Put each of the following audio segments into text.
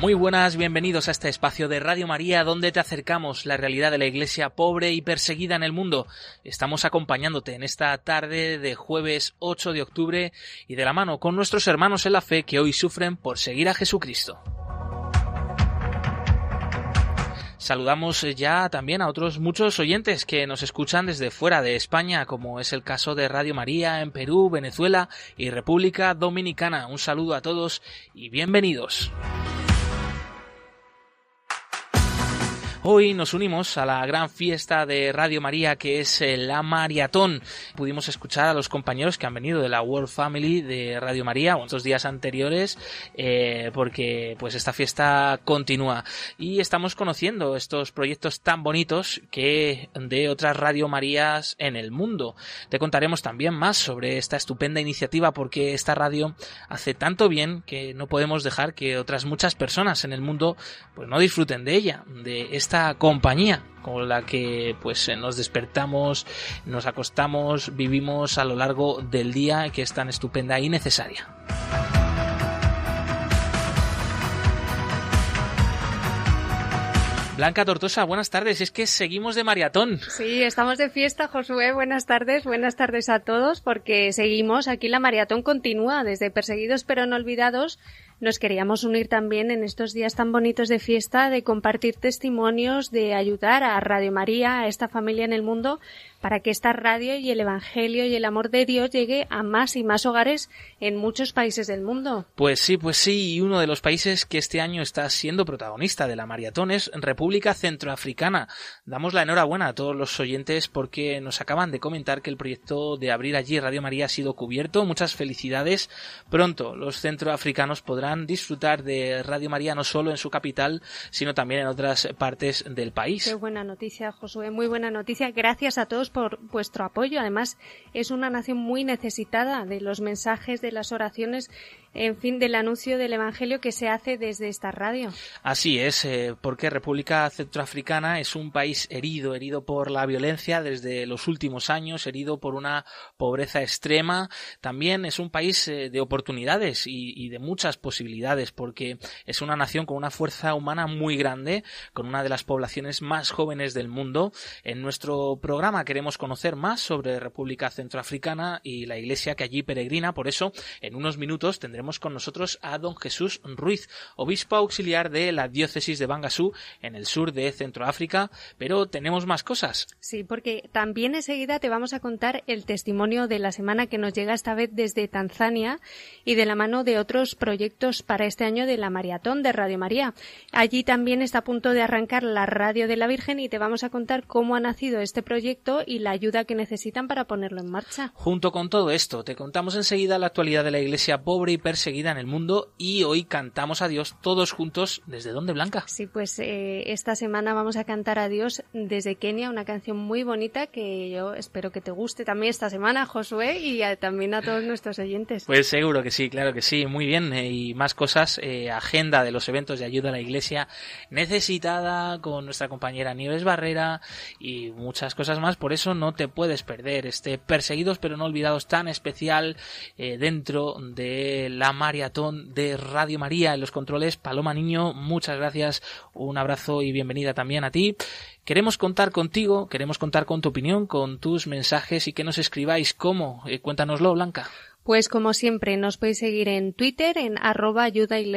Muy buenas, bienvenidos a este espacio de Radio María donde te acercamos la realidad de la iglesia pobre y perseguida en el mundo. Estamos acompañándote en esta tarde de jueves 8 de octubre y de la mano con nuestros hermanos en la fe que hoy sufren por seguir a Jesucristo. Saludamos ya también a otros muchos oyentes que nos escuchan desde fuera de España, como es el caso de Radio María en Perú, Venezuela y República Dominicana. Un saludo a todos y bienvenidos. Hoy nos unimos a la gran fiesta de Radio María que es eh, la Maratón. Pudimos escuchar a los compañeros que han venido de la World Family de Radio María estos días anteriores eh, porque pues esta fiesta continúa y estamos conociendo estos proyectos tan bonitos que de otras Radio Marías en el mundo. Te contaremos también más sobre esta estupenda iniciativa porque esta radio hace tanto bien que no podemos dejar que otras muchas personas en el mundo pues no disfruten de ella, de esta esta compañía con la que pues eh, nos despertamos, nos acostamos, vivimos a lo largo del día que es tan estupenda y necesaria. Blanca Tortosa, buenas tardes. Es que seguimos de maratón. Sí, estamos de fiesta, Josué. Buenas tardes, buenas tardes a todos, porque seguimos. Aquí la maratón continúa desde Perseguidos pero no olvidados nos queríamos unir también en estos días tan bonitos de fiesta, de compartir testimonios, de ayudar a Radio María, a esta familia en el mundo, para que esta radio y el Evangelio y el amor de Dios llegue a más y más hogares en muchos países del mundo. Pues sí, pues sí, y uno de los países que este año está siendo protagonista de la maratón es República Centroafricana. Damos la enhorabuena a todos los oyentes porque nos acaban de comentar que el proyecto de abrir allí Radio María ha sido cubierto. Muchas felicidades. Pronto los centroafricanos podrán disfrutar de Radio María no solo en su capital, sino también en otras partes del país. Qué buena noticia, Josué, muy buena noticia. Gracias a todos por vuestro apoyo. Además, es una nación muy necesitada de los mensajes, de las oraciones en fin, del anuncio del Evangelio que se hace desde esta radio. Así es, eh, porque República Centroafricana es un país herido, herido por la violencia desde los últimos años, herido por una pobreza extrema. También es un país eh, de oportunidades y, y, de muchas posibilidades, porque es una nación con una fuerza humana muy grande, con una de las poblaciones más jóvenes del mundo. En nuestro programa queremos conocer más sobre República Centroafricana y la iglesia que allí peregrina. Por eso, en unos minutos tendremos con nosotros a don Jesús Ruiz, obispo auxiliar de la diócesis de Bangasú, en el sur de Centroáfrica, pero tenemos más cosas. Sí, porque también enseguida te vamos a contar el testimonio de la semana que nos llega esta vez desde Tanzania y de la mano de otros proyectos para este año de la maratón de Radio María. Allí también está a punto de arrancar la radio de la Virgen y te vamos a contar cómo ha nacido este proyecto y la ayuda que necesitan para ponerlo en marcha. Junto con todo esto, te contamos enseguida la actualidad de la Iglesia pobre y perseguida en el mundo y hoy cantamos a Dios todos juntos. ¿Desde dónde, Blanca? Sí, pues eh, esta semana vamos a cantar a Dios desde Kenia, una canción muy bonita que yo espero que te guste también esta semana, Josué, y también a todos nuestros oyentes. Pues seguro que sí, claro que sí, muy bien. Eh, y más cosas, eh, agenda de los eventos de ayuda a la Iglesia necesitada con nuestra compañera Nieves Barrera y muchas cosas más. Por eso no te puedes perder este Perseguidos pero no olvidados tan especial dentro de la maratón de Radio María en los controles. Paloma Niño, muchas gracias, un abrazo y bienvenida también a ti. Queremos contar contigo, queremos contar con tu opinión, con tus mensajes y que nos escribáis cómo. Eh, cuéntanoslo, Blanca. Pues como siempre, nos podéis seguir en Twitter, en arroba ayuda y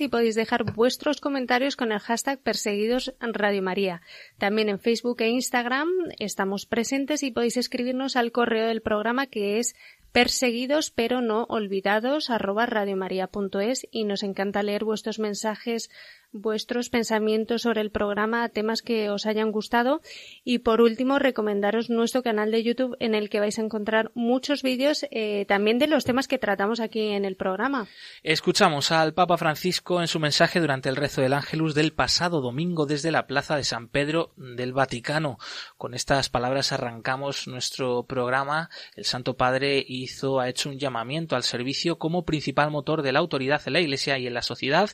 y podéis dejar vuestros comentarios con el hashtag perseguidos Radio María. También en Facebook e Instagram estamos presentes y podéis escribirnos al correo del programa que es perseguidos pero no olvidados arroba radiomaria.es y nos encanta leer vuestros mensajes, vuestros pensamientos sobre el programa, temas que os hayan gustado y por último recomendaros nuestro canal de YouTube en el que vais a encontrar muchos vídeos eh, también de los temas que tratamos aquí en el programa. Escuchamos al Papa Francisco en su mensaje durante el rezo del Ángelus del pasado domingo desde la Plaza de San Pedro del Vaticano. Con estas palabras arrancamos nuestro programa. El Santo Padre hizo, ha hecho un llamamiento al servicio como principal motor de la autoridad en la Iglesia y en la sociedad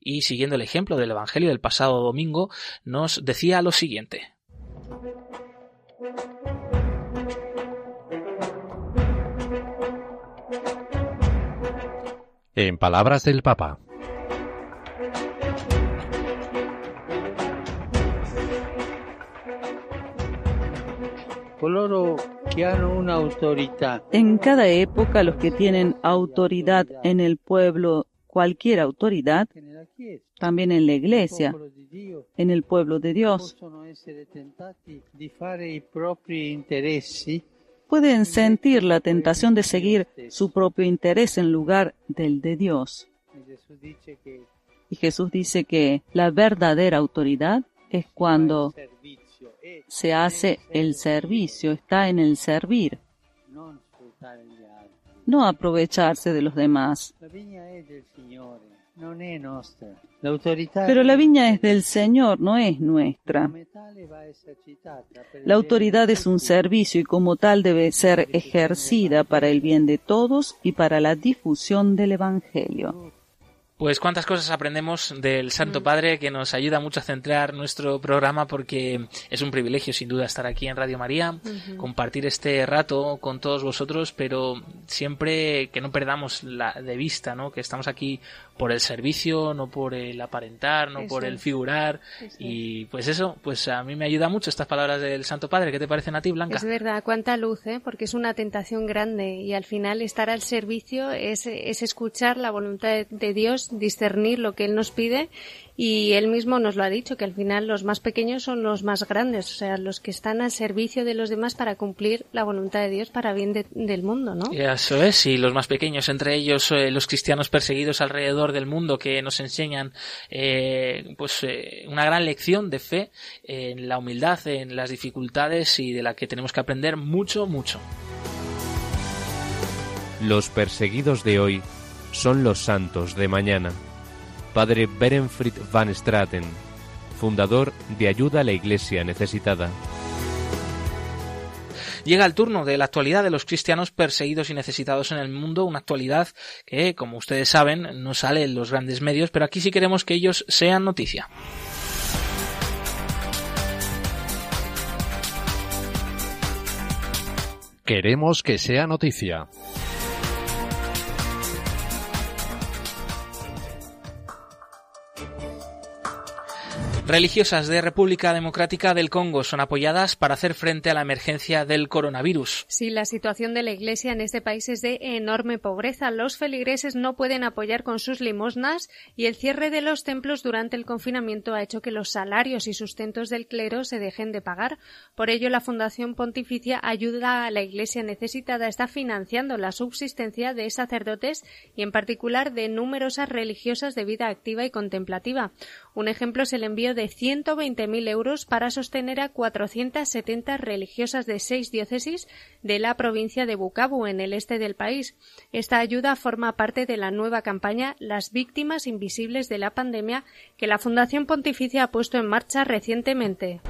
y siguiendo el ejemplo del Evangelio del pasado domingo nos decía lo siguiente. En palabras del Papa. En cada época los que tienen autoridad en el pueblo, cualquier autoridad, también en la iglesia, en el pueblo de Dios, pueden sentir la tentación de seguir su propio interés en lugar del de Dios. Y Jesús dice que la verdadera autoridad es cuando se hace el servicio, está en el servir, no aprovecharse de los demás. Pero la viña es del Señor, no es nuestra. La autoridad es un servicio y como tal debe ser ejercida para el bien de todos y para la difusión del Evangelio. Pues cuántas cosas aprendemos del Santo mm. Padre que nos ayuda mucho a centrar nuestro programa porque es un privilegio sin duda estar aquí en Radio María, compartir este rato con todos vosotros, pero siempre que no perdamos la de vista, ¿no? Que estamos aquí por el servicio, no por el aparentar, no por el figurar y pues eso, pues a mí me ayuda mucho estas palabras del Santo Padre. ¿Qué te parecen a ti, Blanca? Es verdad, cuánta luz, ¿eh? Porque es una tentación grande y al final estar al servicio es, es escuchar la voluntad de Dios discernir lo que Él nos pide y Él mismo nos lo ha dicho, que al final los más pequeños son los más grandes, o sea, los que están al servicio de los demás para cumplir la voluntad de Dios para bien del mundo, ¿no? Eso es, y los más pequeños, entre ellos eh, los cristianos perseguidos alrededor del mundo que nos enseñan eh, pues eh, una gran lección de fe en la humildad, en las dificultades y de la que tenemos que aprender mucho, mucho. Los perseguidos de hoy son los santos de mañana. Padre Berenfried van Straten, fundador de Ayuda a la Iglesia Necesitada. Llega el turno de la actualidad de los cristianos perseguidos y necesitados en el mundo, una actualidad que, como ustedes saben, no sale en los grandes medios, pero aquí sí queremos que ellos sean noticia. Queremos que sea noticia. Religiosas de República Democrática del Congo son apoyadas para hacer frente a la emergencia del coronavirus. Sí, la situación de la Iglesia en este país es de enorme pobreza. Los feligreses no pueden apoyar con sus limosnas y el cierre de los templos durante el confinamiento ha hecho que los salarios y sustentos del clero se dejen de pagar. Por ello, la Fundación Pontificia Ayuda a la Iglesia Necesitada está financiando la subsistencia de sacerdotes y, en particular, de numerosas religiosas de vida activa y contemplativa. Un ejemplo es el envío de 120.000 euros para sostener a 470 religiosas de seis diócesis de la provincia de Bukavu, en el este del país. Esta ayuda forma parte de la nueva campaña Las víctimas invisibles de la pandemia que la Fundación Pontificia ha puesto en marcha recientemente.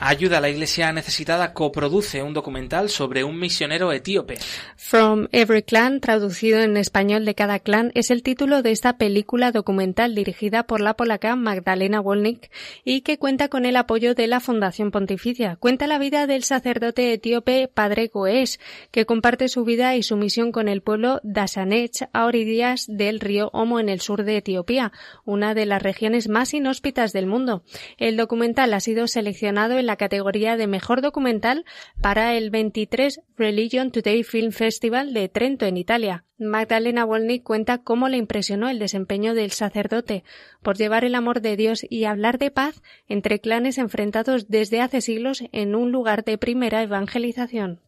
Ayuda a la Iglesia Necesitada coproduce un documental sobre un misionero etíope. From Every Clan, traducido en español de cada clan, es el título de esta película documental dirigida por la polaca Magdalena Wolnik y que cuenta con el apoyo de la Fundación Pontificia. Cuenta la vida del sacerdote etíope Padre Goes, que comparte su vida y su misión con el pueblo Dasanech a orillas del río Omo en el sur de Etiopía, una de las regiones más inhóspitas del mundo. El documental ha sido seleccionado en la categoría de Mejor Documental para el 23 Religion Today Film Festival de Trento, en Italia. Magdalena Wolny cuenta cómo le impresionó el desempeño del sacerdote por llevar el amor de Dios y hablar de paz entre clanes enfrentados desde hace siglos en un lugar de primera evangelización.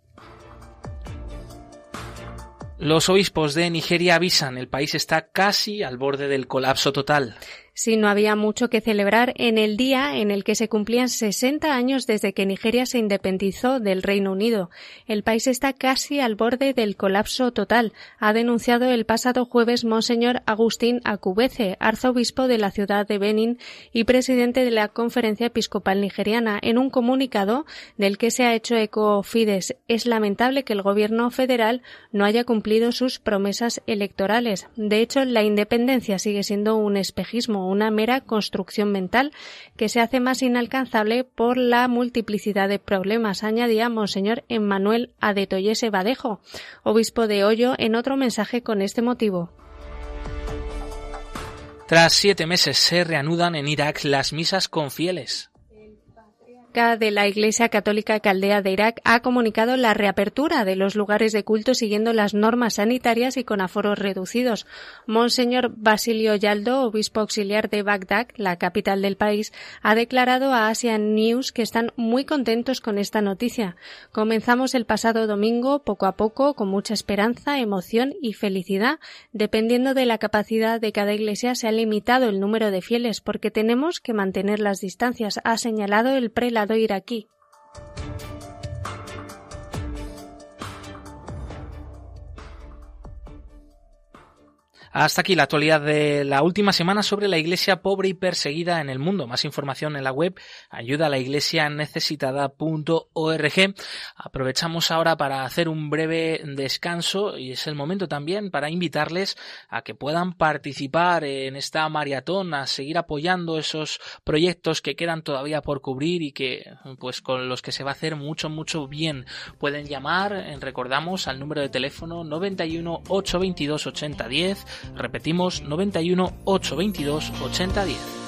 Los obispos de Nigeria avisan, el país está casi al borde del colapso total. Sí, no había mucho que celebrar en el día en el que se cumplían 60 años desde que Nigeria se independizó del Reino Unido. El país está casi al borde del colapso total, ha denunciado el pasado jueves Monseñor Agustín Akubece, arzobispo de la ciudad de Benin y presidente de la Conferencia Episcopal Nigeriana, en un comunicado del que se ha hecho eco Fides. Es lamentable que el gobierno federal no haya cumplido sus promesas electorales. De hecho, la independencia sigue siendo un espejismo una mera construcción mental que se hace más inalcanzable por la multiplicidad de problemas, añadía Monseñor Emmanuel Adetoyese Badejo, obispo de Hoyo, en otro mensaje con este motivo. Tras siete meses se reanudan en Irak las misas con fieles de la Iglesia Católica Caldea de Irak ha comunicado la reapertura de los lugares de culto siguiendo las normas sanitarias y con aforos reducidos. Monseñor Basilio Yaldo, obispo auxiliar de Bagdad, la capital del país, ha declarado a Asian News que están muy contentos con esta noticia. Comenzamos el pasado domingo poco a poco con mucha esperanza, emoción y felicidad. Dependiendo de la capacidad de cada iglesia se ha limitado el número de fieles porque tenemos que mantener las distancias, ha señalado el prelado ir aquí. Hasta aquí la actualidad de la última semana sobre la iglesia pobre y perseguida en el mundo. Más información en la web ayuda a la iglesia. Aprovechamos ahora para hacer un breve descanso y es el momento también para invitarles a que puedan participar en esta maratón, a seguir apoyando esos proyectos que quedan todavía por cubrir y que pues con los que se va a hacer mucho mucho bien. Pueden llamar, recordamos, al número de teléfono 91 822 8010 Repetimos 91 822 8010.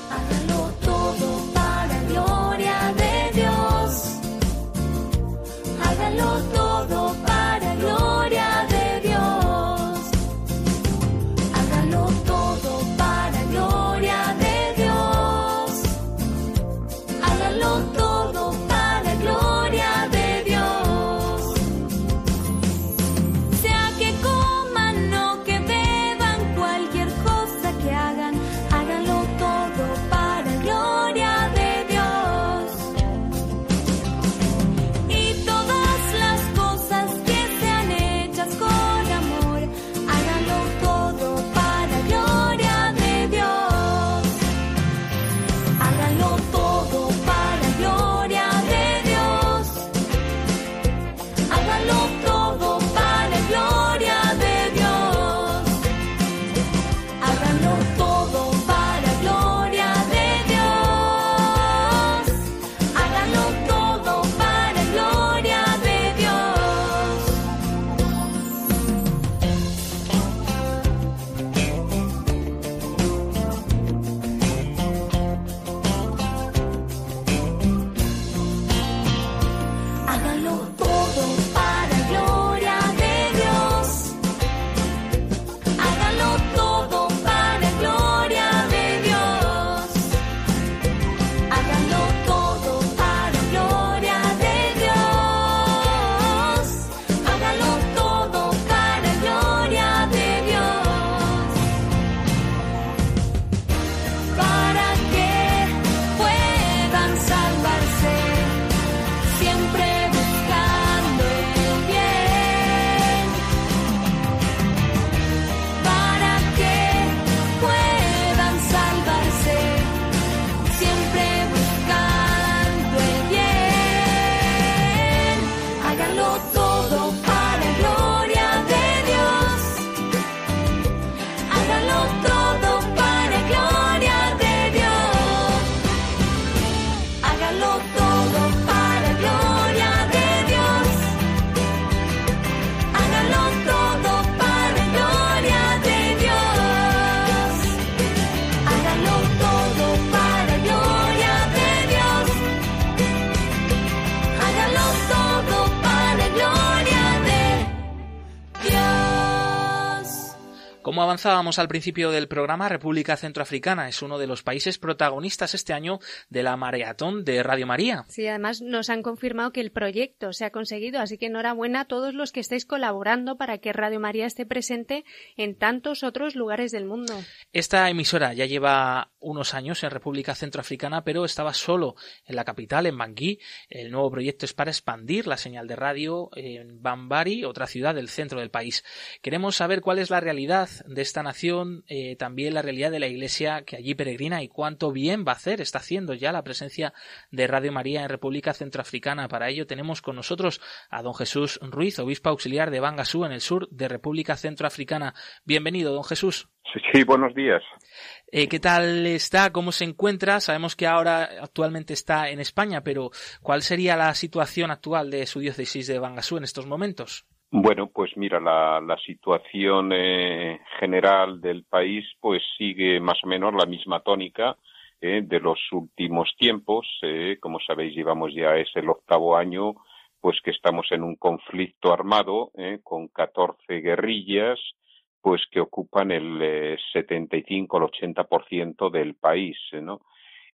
Avanzábamos al principio del programa, República Centroafricana es uno de los países protagonistas este año de la maratón de Radio María. Sí, además nos han confirmado que el proyecto se ha conseguido, así que enhorabuena a todos los que estáis colaborando para que Radio María esté presente en tantos otros lugares del mundo. Esta emisora ya lleva unos años en República Centroafricana, pero estaba solo en la capital, en Bangui. El nuevo proyecto es para expandir la señal de radio en Bambari, otra ciudad del centro del país. Queremos saber cuál es la realidad de esta nación, eh, también la realidad de la Iglesia que allí peregrina y cuánto bien va a hacer, está haciendo ya la presencia de Radio María en República Centroafricana. Para ello tenemos con nosotros a don Jesús Ruiz, obispo auxiliar de Bangasú en el sur de República Centroafricana. Bienvenido, don Jesús. Sí, buenos días. Eh, ¿Qué tal está? ¿Cómo se encuentra? Sabemos que ahora actualmente está en España, pero ¿cuál sería la situación actual de su diócesis de Bangasú en estos momentos? Bueno, pues mira, la, situación eh, general del país pues sigue más o menos la misma tónica eh, de los últimos tiempos. Como sabéis, llevamos ya es el octavo año pues que estamos en un conflicto armado con 14 guerrillas pues que ocupan el eh, 75 al 80% del país, ¿no?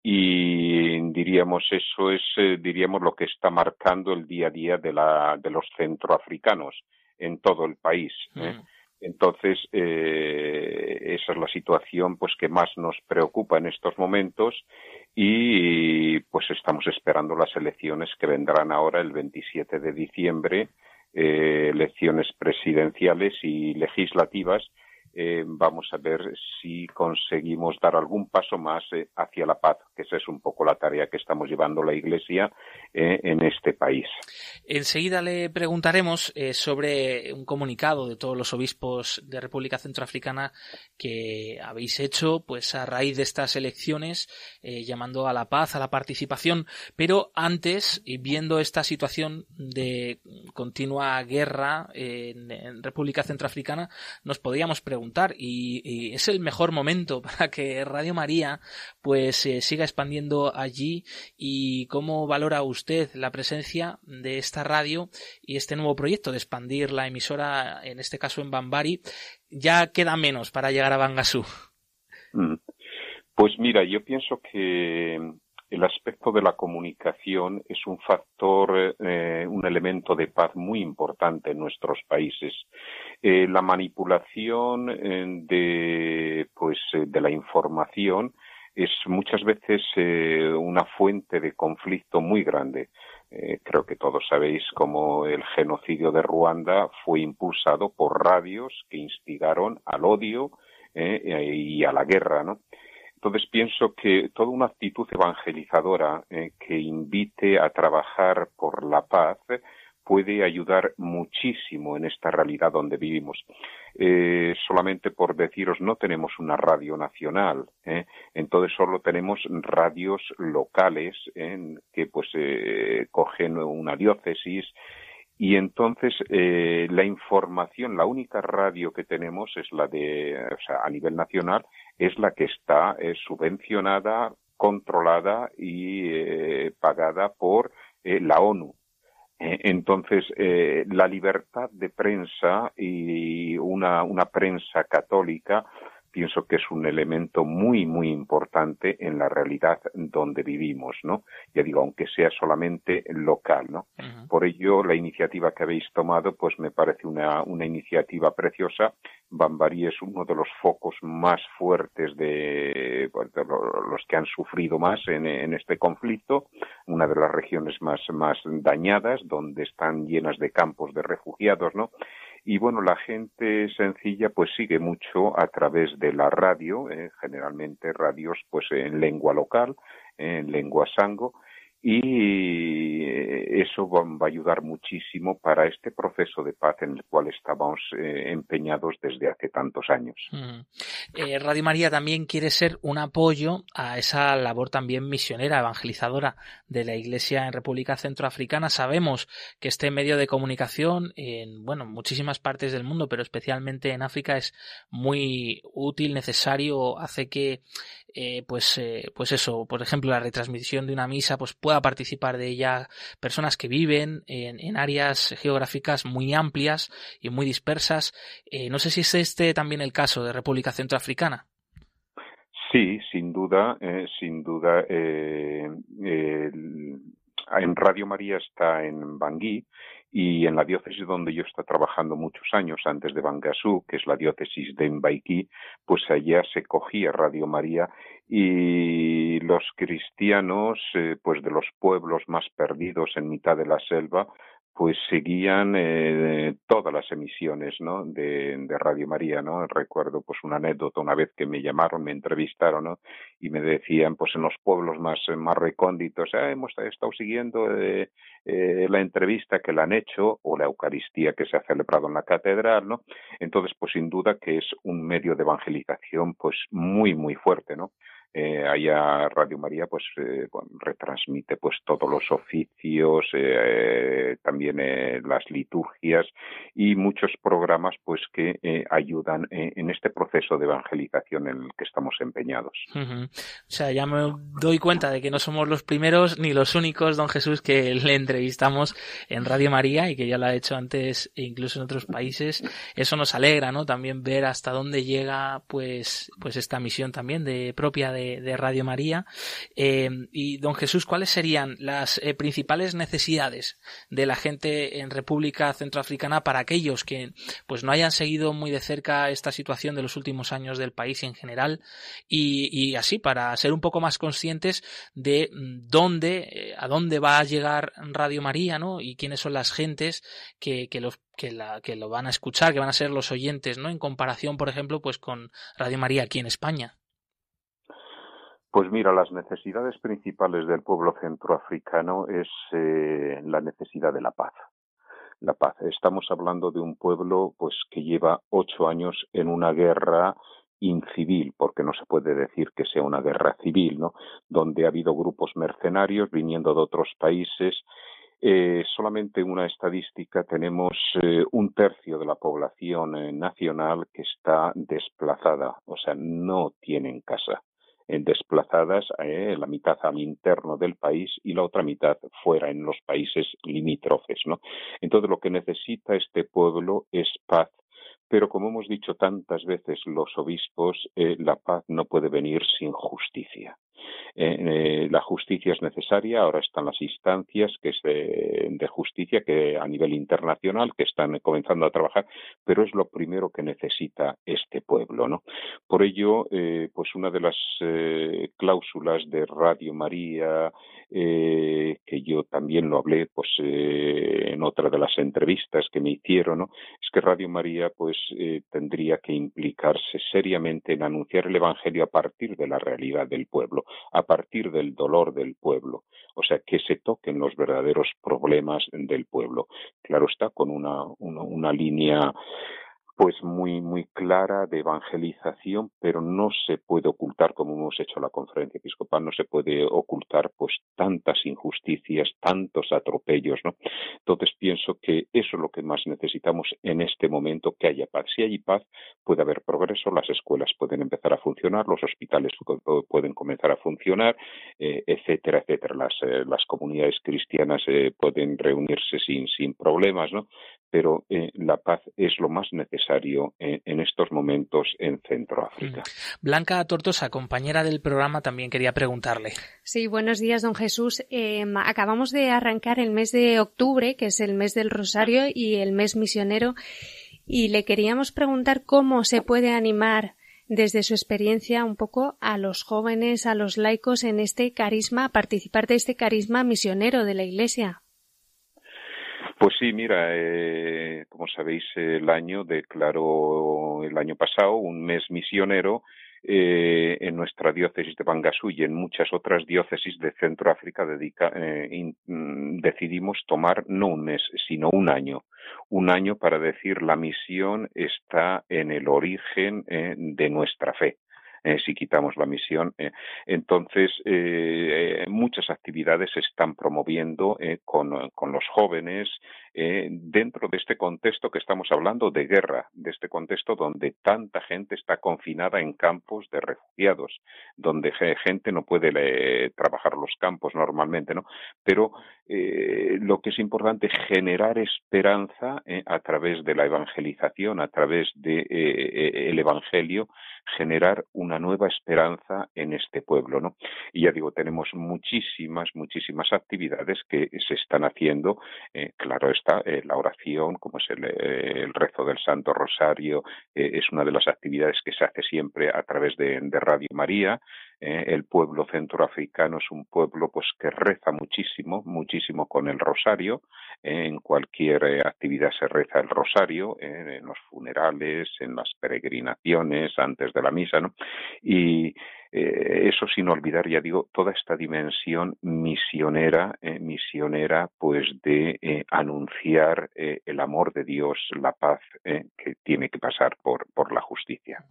y diríamos eso es eh, diríamos lo que está marcando el día a día de la de los centroafricanos en todo el país ¿eh? Mm. entonces eh, esa es la situación pues que más nos preocupa en estos momentos y pues estamos esperando las elecciones que vendrán ahora el 27 de diciembre eh, elecciones presidenciales y legislativas eh, vamos a ver si conseguimos dar algún paso más eh, hacia la paz, que esa es un poco la tarea que estamos llevando la Iglesia eh, en este país. Enseguida le preguntaremos sobre un comunicado de todos los obispos de República Centroafricana que habéis hecho, pues a raíz de estas elecciones, llamando a la paz, a la participación. Pero antes, y viendo esta situación de continua guerra en, en República Centroafricana, nos podíamos preguntar y, es el mejor momento para que Radio María pues eh, siga expandiendo allí y cómo valora usted la presencia de esta radio y este nuevo proyecto de expandir la emisora en este caso en Bambari ya queda menos para llegar a Bangasú Mm. Pues mira, yo pienso que el aspecto de la comunicación es un factor, eh, un elemento de paz muy importante en nuestros países. Eh, la manipulación eh, de, pues, eh, de la información es muchas veces una fuente de conflicto muy grande. Creo que todos sabéis cómo el genocidio de Ruanda fue impulsado por radios que instigaron al odio y a la guerra, ¿no? Entonces pienso que toda una actitud evangelizadora que invite a trabajar por la paz puede ayudar muchísimo en esta realidad donde vivimos. Eh, solamente por deciros, no tenemos una radio nacional, ¿eh? entonces solo tenemos radios locales ¿eh? que pues cogen una diócesis y entonces la información, la única radio que tenemos es la de, o sea, a nivel nacional, es la que está subvencionada, controlada y pagada por la ONU. Eh, Entonces, eh, la libertad de prensa y una, una prensa católica pienso que es un elemento muy, muy importante en la realidad donde vivimos, ¿no? Ya digo, aunque sea solamente local, ¿no? Por ello, la iniciativa que habéis tomado, pues me parece una, una iniciativa preciosa. Bambari es uno de los focos más fuertes de, pues, de lo- los que han sufrido más en, en este conflicto, una de las regiones más, más dañadas, donde están llenas de campos de refugiados, ¿no? Y bueno, la gente sencilla pues sigue mucho a través de la radio, eh, generalmente radios pues en lengua local, en lengua sango, y eh, eso va, a ayudar muchísimo para este proceso de paz en el cual estábamos eh, empeñados desde hace tantos años. Ujú. Eh, Radio María también quiere ser un apoyo a esa labor también misionera, evangelizadora de la Iglesia en República Centroafricana. Sabemos que este medio de comunicación en bueno muchísimas partes del mundo, pero especialmente en África es muy útil, necesario, hace que eh, pues, eh, pues eso, por ejemplo, la retransmisión de una misa, pues pueda participar de ella personas que viven en, en áreas geográficas muy amplias y muy dispersas. no sé si es este también el caso de República Centroafricana. Sí, sin duda, sin duda. en Radio María está en Bangui y en la diócesis donde yo estoy trabajando muchos años antes de Bangasú, que es la diócesis de Mbaiki, pues allá se cogía Radio María y los cristianos, eh, pues de los pueblos más perdidos en mitad de la selva, pues seguían eh, todas las emisiones ¿no? de, Radio María, ¿no? Recuerdo pues una anécdota una vez que me llamaron, me entrevistaron, ¿no? Y me decían, pues en los pueblos más, más recónditos, ah, hemos estado siguiendo eh, eh, la entrevista que le han hecho o la Eucaristía que se ha celebrado en la catedral, ¿no? Entonces, pues sin duda que es un medio de evangelización pues muy, muy fuerte, ¿no? Eh, allá Radio María pues eh, retransmite pues todos los oficios eh, también eh, las liturgias y muchos programas pues que eh, ayudan en este proceso de evangelización en el que estamos empeñados. O sea ya me doy cuenta de que no somos los primeros ni los únicos don Jesús que le entrevistamos en Radio María y que ya lo ha hecho antes incluso en otros países. Eso nos alegra no también ver hasta dónde llega pues pues esta misión también de propia de de, Radio María. Eh, y don Jesús, ¿cuáles serían las eh, principales necesidades de la gente en República Centroafricana para aquellos que pues no hayan seguido muy de cerca esta situación de los últimos años del país en general y, así para ser un poco más conscientes de mm, dónde, eh, a dónde va a llegar Radio María, ¿no? Y quiénes son las gentes que, que los que, la, que lo van a escuchar, que van a ser los oyentes, ¿no? En comparación, por ejemplo, pues con Radio María aquí en España. Pues mira, las necesidades principales del pueblo centroafricano es eh, la necesidad de la paz. La paz. Estamos hablando de un pueblo, pues, que lleva ocho años en una guerra incivil, porque no se puede decir que sea una guerra civil, ¿no? Donde ha habido grupos mercenarios viniendo de otros países. Eh, solamente una estadística tenemos eh, un tercio de la población nacional que está desplazada, o sea, no tienen casa desplazadas, eh, la mitad al interno del país y la otra mitad fuera, en los países limítrofes. ¿no? Entonces, lo que necesita este pueblo es paz. Pero como hemos dicho tantas veces los obispos, eh, la paz no puede venir sin justicia. Eh, la justicia es necesaria, ahora están las instancias que es de, justicia que a nivel internacional que están comenzando a trabajar, pero es lo primero que necesita este pueblo, ¿no? Por ello, eh, pues una de las eh, cláusulas de Radio María que yo también lo hablé, pues en otra de las entrevistas que me hicieron, ¿no? Es que Radio María, pues tendría que implicarse seriamente en anunciar el Evangelio a partir de la realidad del pueblo, a partir del dolor del pueblo, o sea, que se toquen los verdaderos problemas del pueblo. Claro está, con una, una, línea pues muy muy clara de evangelización, pero no se puede ocultar como hemos hecho la conferencia episcopal, no se puede ocultar pues tantas injusticias, tantos atropellos, ¿no? Entonces pienso que eso es lo que más necesitamos en este momento, que haya paz. Si hay paz, puede haber progreso, las escuelas pueden empezar a funcionar, los hospitales pueden comenzar a funcionar, eh, etcétera, etcétera. Las, eh, las comunidades cristianas eh, pueden reunirse sin, sin problemas, ¿no? Pero la paz es lo más necesario en, estos momentos en Centroáfrica. Mm. Blanca Tortosa, compañera del programa, también quería preguntarle. Sí, buenos días, don Jesús. Em, acabamos de arrancar el mes de octubre, que es el mes del Rosario y el mes misionero, y le queríamos preguntar cómo se puede animar desde su experiencia un poco a los jóvenes, a los laicos en este carisma, a participar de este carisma misionero de la Iglesia. Pues sí, mira, eh, como sabéis, el año declaró el año pasado un mes misionero eh, en nuestra diócesis de Bangasú y en muchas otras diócesis de Centroáfrica eh, mm, decidimos tomar no un mes, sino un año. Un año para decir la misión está en el origen eh, de nuestra fe. Si quitamos la misión. entonces, muchas actividades se están promoviendo con, con, los jóvenes dentro de este contexto que estamos hablando de guerra, de este contexto donde tanta gente está confinada en campos de refugiados, donde gente no puede trabajar los campos normalmente, ¿no? Pero lo que es importante es generar esperanza a través de la evangelización, a través del de, el Evangelio, generar una nueva esperanza en este pueblo, ¿no? Y ya digo, tenemos muchísimas, muchísimas actividades que se están haciendo. Eh, claro está, eh, la oración, como es el, eh, rezo del Santo Rosario, es una de las actividades que se hace siempre a través de, de Radio María. el pueblo centroafricano es un pueblo pues que reza muchísimo, muchísimo con el rosario. En cualquier actividad se reza el rosario, en los funerales, en las peregrinaciones, antes de la misa, ¿no? Y eh, eso sin olvidar, ya digo, toda esta dimensión misionera, eh, misionera, pues de eh, anunciar el amor de Dios, la paz que tiene que pasar por, por la justicia.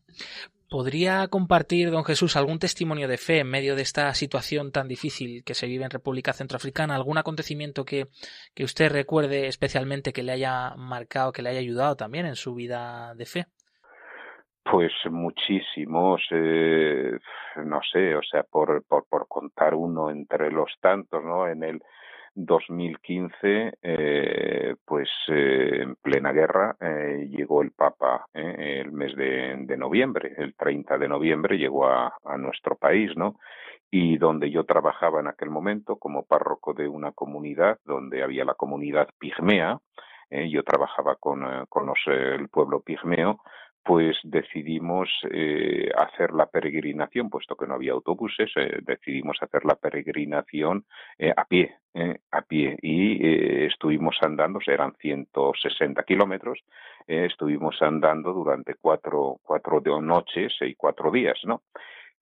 ¿Podría compartir, don Jesús, algún testimonio de fe en medio de esta situación tan difícil que se vive en República Centroafricana? ¿Algún acontecimiento que, que usted recuerde especialmente que le haya marcado, que le haya ayudado también en su vida de fe? Pues muchísimos, eh, no sé, o sea, por, por, por contar uno entre los tantos, ¿no? En el 2015, eh, pues eh, en plena guerra, eh, llegó el Papa eh, el mes de, noviembre, el 30 de noviembre llegó a, a, nuestro país, ¿no? Y donde yo trabajaba en aquel momento como párroco de una comunidad, donde había la comunidad pigmea, yo trabajaba con, con los, el pueblo pigmeo, pues decidimos eh, hacer la peregrinación, puesto que no había autobuses, eh, decidimos hacer la peregrinación eh, a pie, eh, a pie, y eh, estuvimos andando, eran 160 kilómetros, estuvimos andando durante cuatro, cuatro noches y cuatro días, ¿no?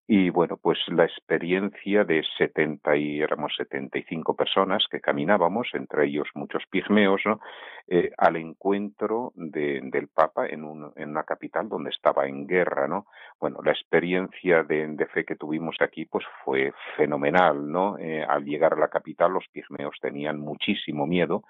Y bueno, pues la experiencia de 70 y éramos 75 personas que caminábamos, entre ellos muchos pigmeos, ¿no? eh, al encuentro de, del Papa en, un, en una capital donde estaba en guerra, ¿no? Bueno, la experiencia de, de fe que tuvimos aquí, pues fue fenomenal, ¿no? Eh, al llegar a la capital, los pigmeos tenían muchísimo miedo,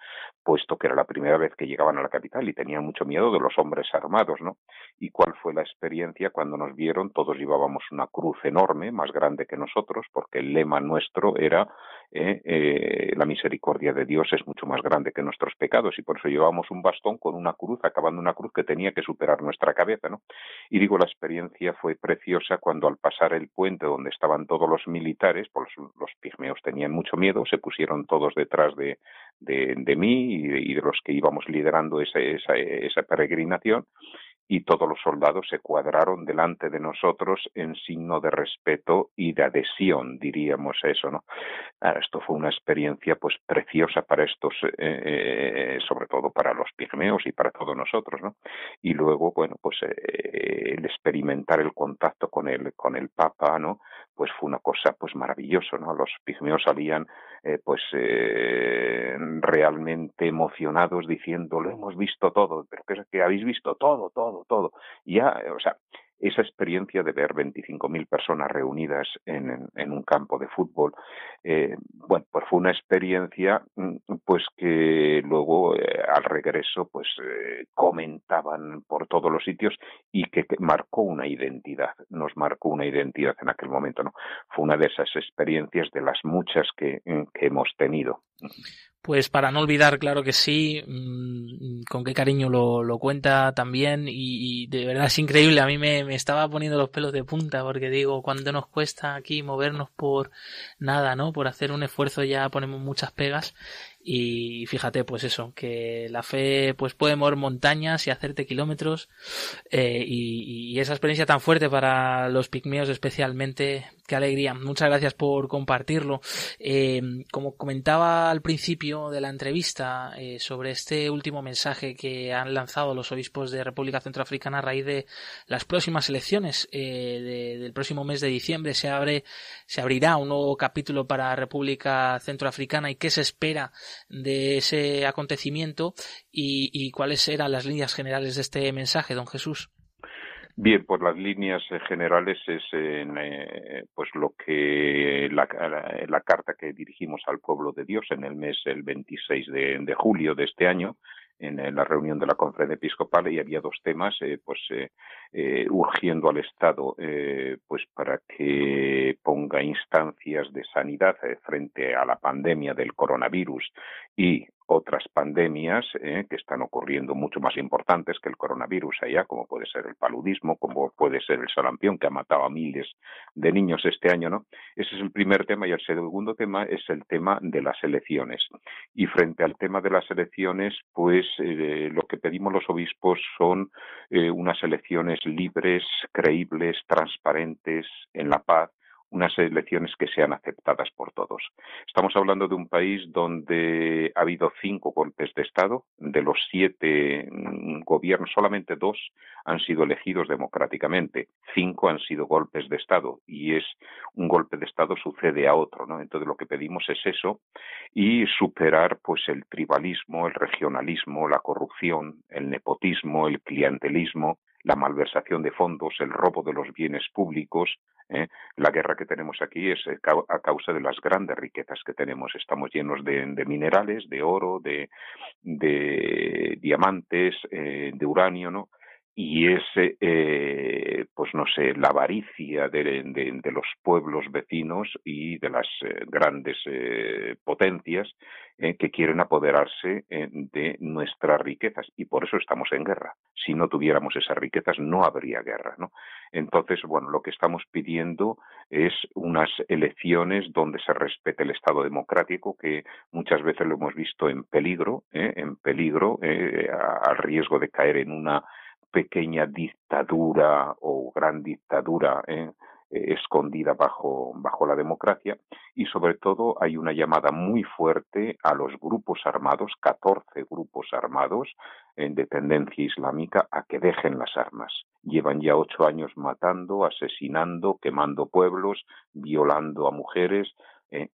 puesto que era la primera vez que llegaban a la capital y tenían mucho miedo de los hombres armados, ¿no? ¿Y cuál fue la experiencia cuando nos vieron? Todos llevábamos una cruz enorme, más grande que nosotros, porque el lema nuestro era eh, eh, la misericordia de Dios es mucho más grande que nuestros pecados y por eso llevábamos un bastón con una cruz, acabando una cruz que tenía que superar nuestra cabeza, ¿no? Y digo, la experiencia fue preciosa cuando al pasar el puente donde estaban todos los militares, pues los, pigmeos tenían mucho miedo, se pusieron todos detrás de, de, de mí y de, y de, los que íbamos liderando esa, esa, esa peregrinación y todos los soldados se cuadraron delante de nosotros en signo de respeto y de adhesión, diríamos eso, ¿no? Claro, esto fue una experiencia pues preciosa para estos, eh, eh, sobre todo para los pigmeos y para todos nosotros, ¿no? Y luego, bueno, pues eh, el experimentar el contacto con el, con el Papa, ¿no? Pues fue una cosa pues maravilloso, ¿no? Los pigmeos salían eh, pues realmente emocionados diciendo lo hemos visto todo, pero que habéis visto todo, todo, todo. Y ya, o sea, esa experiencia de ver 25.000 personas reunidas en, en, un campo de fútbol, eh, bueno, pues fue una experiencia mm, pues que luego eh, al regreso pues eh, comentaban por todos los sitios y que, que, marcó una identidad, nos marcó una identidad en aquel momento, ¿no? Fue una de esas experiencias de las muchas que, mm, que hemos tenido. Pues para no olvidar, claro que sí, mmm, con qué cariño lo, lo cuenta también y, y, de verdad es increíble, a mí me, me, estaba poniendo los pelos de punta porque digo, cuando nos cuesta aquí movernos por nada, ¿no? Por hacer un esfuerzo ya ponemos muchas pegas y fíjate pues eso que la fe pues puede mover montañas y hacerte kilómetros eh, y, y, esa experiencia tan fuerte para los pigmeos especialmente qué alegría. Muchas gracias por compartirlo. Eh, como comentaba al principio de la entrevista eh, sobre este último mensaje que han lanzado los obispos de República Centroafricana a raíz de las próximas elecciones eh, de, del próximo mes de diciembre se abre se abrirá un nuevo capítulo para República Centroafricana y qué se espera de ese acontecimiento y, y cuáles eran las líneas generales de este mensaje, don Jesús. Bien, pues las líneas eh, generales es en, eh, pues lo que la, la, carta que dirigimos al pueblo de Dios en el mes el 26 de, de julio de este año en, la reunión de la conferencia episcopal y había dos temas, eh, pues eh, eh, urgiendo al Estado, pues para que ponga instancias de sanidad frente a la pandemia del coronavirus y otras pandemias eh, que están ocurriendo mucho más importantes que el coronavirus allá, como puede ser el paludismo, como puede ser el sarampión, que ha matado a miles de niños este año, ¿no? Ese es el primer tema y el segundo tema es el tema de las elecciones. Y frente al tema de las elecciones, pues eh, lo que pedimos los obispos son eh, unas elecciones libres, creíbles, transparentes, en la paz, unas elecciones que sean aceptadas por todos. Estamos hablando de un país donde ha habido cinco golpes de Estado. De los siete mm, gobiernos, solamente dos han sido elegidos democráticamente. Cinco han sido golpes de Estado y es un golpe de Estado sucede a otro, ¿no? Entonces lo que pedimos es eso y superar pues el tribalismo, el regionalismo, la corrupción, el nepotismo, el clientelismo, la malversación de fondos, el robo de los bienes públicos. ¿eh? La guerra que tenemos aquí es eh, a causa de las grandes riquezas que tenemos. Estamos llenos de, minerales, de oro, de, de diamantes, eh, de uranio, ¿no? Y es, eh, pues no sé, la avaricia de, de, los pueblos vecinos y de las eh, grandes eh, potencias eh, que quieren apoderarse de nuestras riquezas y por eso estamos en guerra. Si no tuviéramos esas riquezas no habría guerra, ¿no? Entonces, bueno, lo que estamos pidiendo es unas elecciones donde se respete el Estado democrático que muchas veces lo hemos visto en peligro, en peligro, al riesgo de caer en una pequeña dictadura o gran dictadura ¿eh? Eh, escondida bajo, bajo la democracia y sobre todo hay una llamada muy fuerte a los grupos armados, 14 grupos armados en dependencia islámica, a que dejen las armas. Llevan ya ocho años matando, asesinando, quemando pueblos, violando a mujeres. Eh,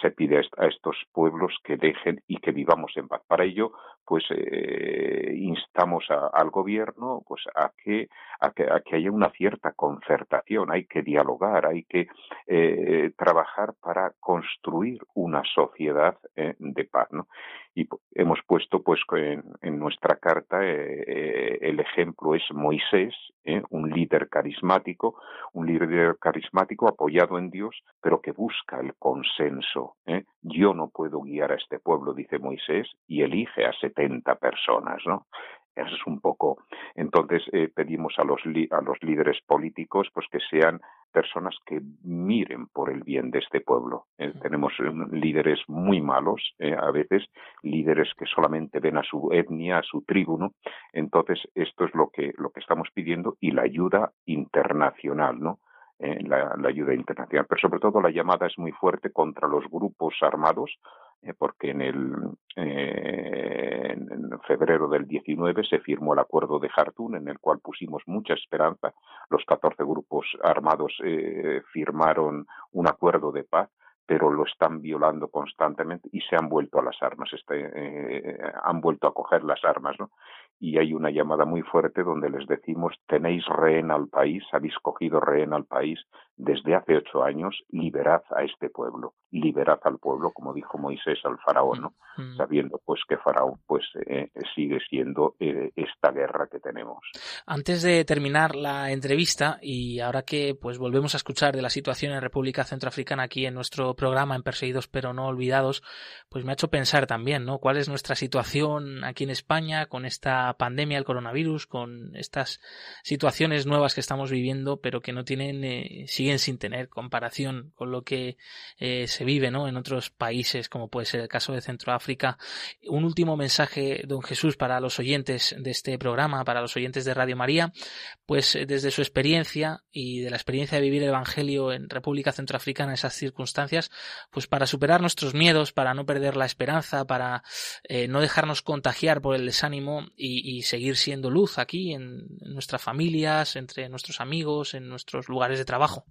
se pide a estos pueblos que dejen y que vivamos en paz. Para ello, pues eh, instamos al gobierno pues a que, a que, a que haya una cierta concertación, hay que dialogar, hay que eh, trabajar para construir una sociedad eh, de paz, ¿no? Y hemos puesto pues en, en nuestra carta el ejemplo es Moisés, un líder carismático, un líder carismático apoyado en Dios, pero que busca el consenso. Yo no puedo guiar a este pueblo, dice Moisés, y elige a 70 personas, ¿no? Eso es un poco. Entonces eh, pedimos a los a los líderes políticos, pues que sean personas que miren por el bien de este pueblo. Eh, tenemos eh, líderes muy malos, a veces líderes que solamente ven a su etnia, a su tribu, ¿no? Entonces esto es lo que lo que estamos pidiendo y la ayuda internacional, ¿no? la, ayuda internacional, pero sobre todo la llamada es muy fuerte contra los grupos armados, porque en el en febrero del 19 se firmó el acuerdo de Jartún, en el cual pusimos mucha esperanza. Los 14 grupos armados eh, firmaron un acuerdo de paz pero lo están violando constantemente y se han vuelto a las armas, este, eh, han vuelto a coger las armas, ¿no? Y hay una llamada muy fuerte donde les decimos, tenéis rehén al país, habéis cogido rehén al país desde hace ocho años, liberad a este pueblo, liberad al pueblo, como dijo Moisés al faraón, ¿no? Mm. Sabiendo pues que faraón pues eh, sigue siendo eh, esta guerra que tenemos. Antes de terminar la entrevista y ahora que pues volvemos a escuchar de la situación en República Centroafricana aquí en nuestro programa en Perseguidos pero no olvidados, pues me ha hecho pensar también, ¿no? ¿Cuál es nuestra situación aquí en España con esta pandemia, el coronavirus, con estas situaciones nuevas que estamos viviendo, pero que no tienen, eh, siguen sin tener comparación con lo que eh, se vive, ¿no? En otros países, como puede ser el caso de Centroáfrica. Un último mensaje, don Jesús, para los oyentes de este programa, para los oyentes de Radio María, pues eh, desde su experiencia y de la experiencia de vivir el Evangelio en República Centroafricana, en esas circunstancias, pues para superar nuestros miedos, para no perder la esperanza, para no dejarnos contagiar por el desánimo y, seguir siendo luz aquí en, nuestras familias, entre nuestros amigos, en nuestros lugares de trabajo.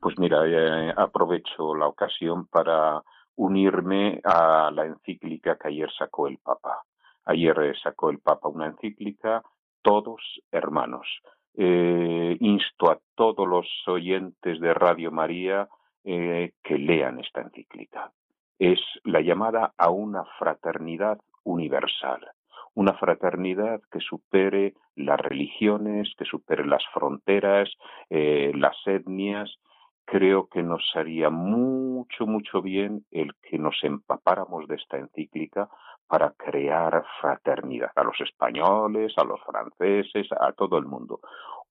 Pues mira, eh, aprovecho la ocasión para unirme a la encíclica que ayer sacó el Papa. Ayer eh, sacó el Papa una encíclica todos hermanos. Eh, insto a todos los oyentes de Radio María que lean esta encíclica. Es la llamada a una fraternidad universal, una fraternidad que supere las religiones, que supere las fronteras, eh, las etnias. Creo que nos haría mucho, mucho bien el que nos empapáramos de esta encíclica para crear fraternidad a los españoles, a los franceses, a todo el mundo.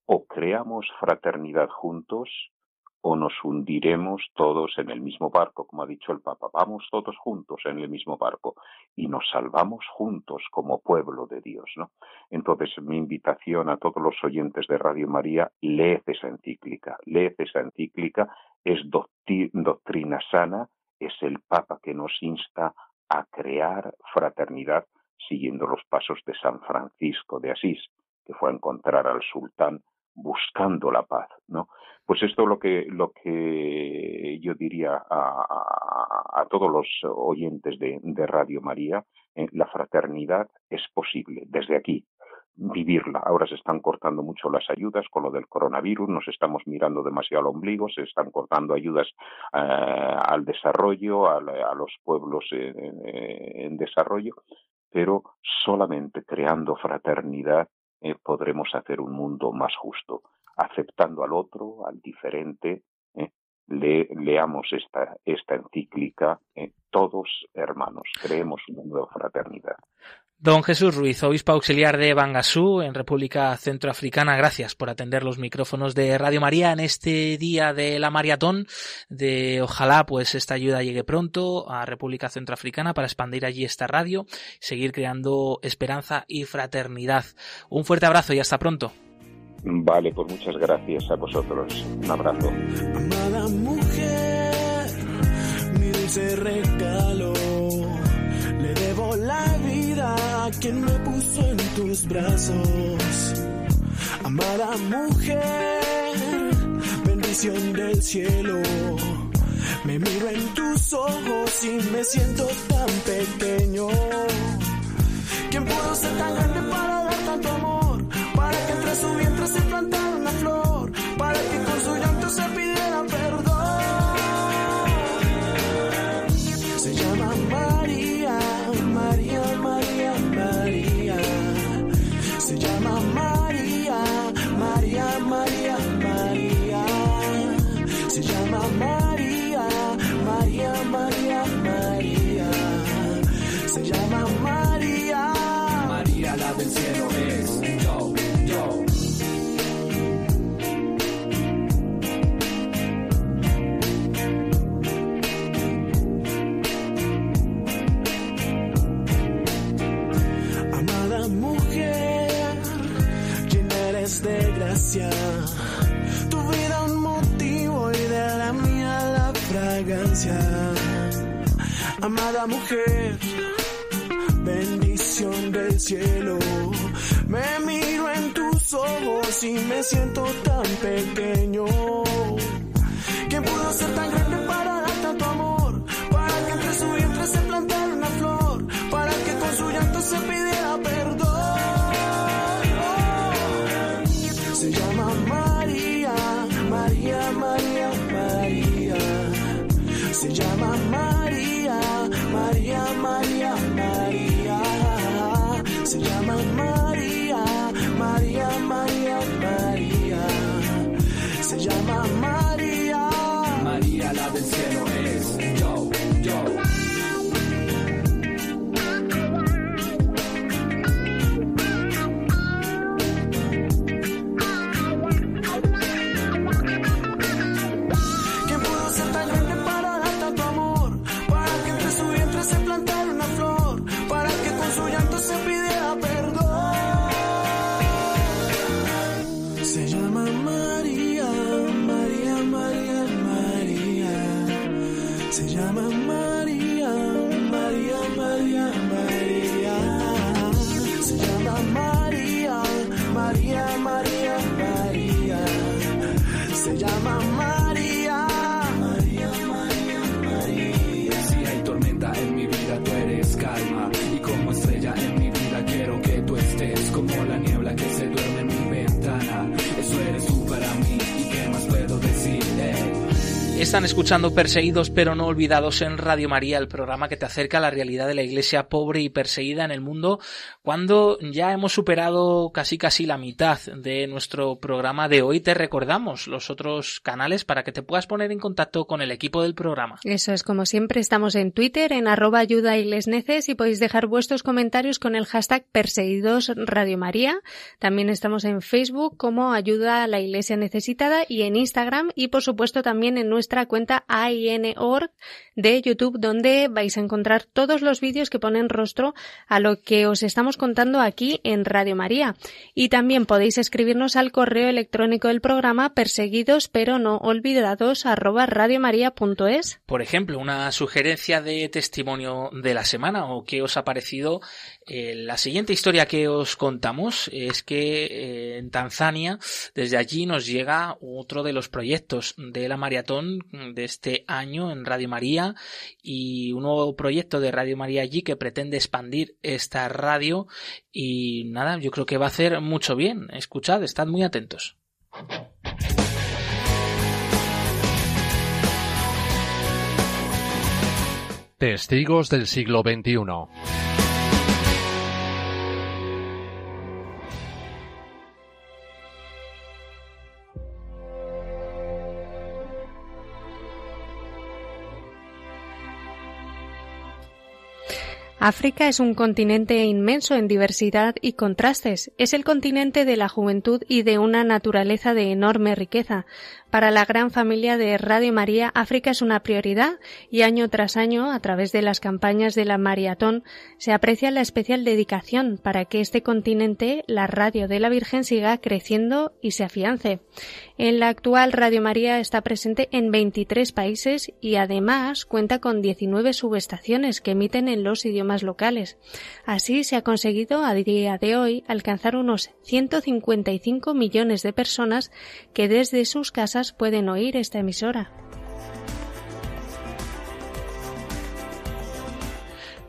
O creamos fraternidad juntos o nos hundiremos todos en el mismo barco, como ha dicho el Papa. Vamos todos juntos en el mismo barco y nos salvamos juntos como pueblo de Dios. Entonces, mi invitación a todos los oyentes de Radio María, leed esa encíclica, leed esa encíclica, es doctrina sana, es el Papa que nos insta a crear fraternidad siguiendo los pasos de San Francisco de Asís, que fue a encontrar al sultán buscando la paz, ¿no? Pues esto es lo que, lo que yo diría a, todos los oyentes de, Radio María, eh, la fraternidad es posible desde aquí, vivirla. Ahora se están cortando mucho las ayudas con lo del coronavirus, nos estamos mirando demasiado al ombligo, se están cortando ayudas eh, al desarrollo, a, los pueblos en, desarrollo, pero solamente creando fraternidad eh, podremos hacer un mundo más justo, aceptando al otro, al diferente. Eh, leamos esta, encíclica, eh, todos hermanos, creemos una nueva fraternidad. Don Jesús Ruiz, obispo auxiliar de Bangasú, en República Centroafricana, gracias por atender los micrófonos de Radio María en este día de la maratón. De ojalá pues esta ayuda llegue pronto a República Centroafricana para expandir allí esta radio, seguir creando esperanza y fraternidad. Un fuerte abrazo y hasta pronto. Vale, pues muchas gracias a vosotros. Un abrazo. Amada mujer, mi dulce regalo a quien me puso en tus brazos. Amada mujer, bendición del cielo. Me miro en tus ojos y me siento tan pequeño. ¿Quién pudo ser tan grande para Tu vida un motivo y de la mía la fragancia. Amada mujer, bendición del cielo. Me miro en tus ojos y me siento tan pequeño. ¿Quién pudo ser tan grande Están escuchando Perseguidos pero no olvidados en Radio María, el programa que te acerca a la realidad de la iglesia pobre y perseguida en el mundo, cuando ya hemos superado casi casi la mitad de nuestro programa de hoy. Te recordamos los otros canales para que te puedas poner en contacto con el equipo del programa. Eso es, como siempre, estamos en Twitter, en arroba ayuda neces y podéis dejar vuestros comentarios con el hashtag Perseguidos Radio María. También estamos en Facebook como Ayuda a la Iglesia Necesitada y en Instagram y por supuesto también en nuestra cuenta AIN.org de YouTube, donde vais a encontrar todos los vídeos que ponen rostro a lo que os estamos contando aquí en Radio María. Y también podéis escribirnos al correo electrónico del programa perseguidos pero no olvidados arroba radiomaria.es. Por ejemplo, una sugerencia de testimonio de la semana o qué os ha parecido eh, la siguiente historia que os contamos es que eh, en Tanzania, desde allí nos llega otro de los proyectos de la maratón de este año en Radio María y un nuevo proyecto de Radio María allí que pretende expandir esta radio y nada, yo creo que va a hacer mucho bien. Escuchad, estad muy atentos. Testigos del siglo XXI. África es un continente inmenso en diversidad y contrastes. Es el continente de la juventud y de una naturaleza de enorme riqueza. Para la gran familia de Radio María, África es una prioridad y año tras año, a través de las campañas de la Maratón, se aprecia la especial dedicación para que este continente, la radio de la Virgen, siga creciendo y se afiance. En la actual Radio María está presente en 23 países y además cuenta con 19 subestaciones que emiten en los idiomas locales. Así se ha conseguido a día de hoy alcanzar unos 155 millones de personas que desde sus casas pueden oír esta emisora.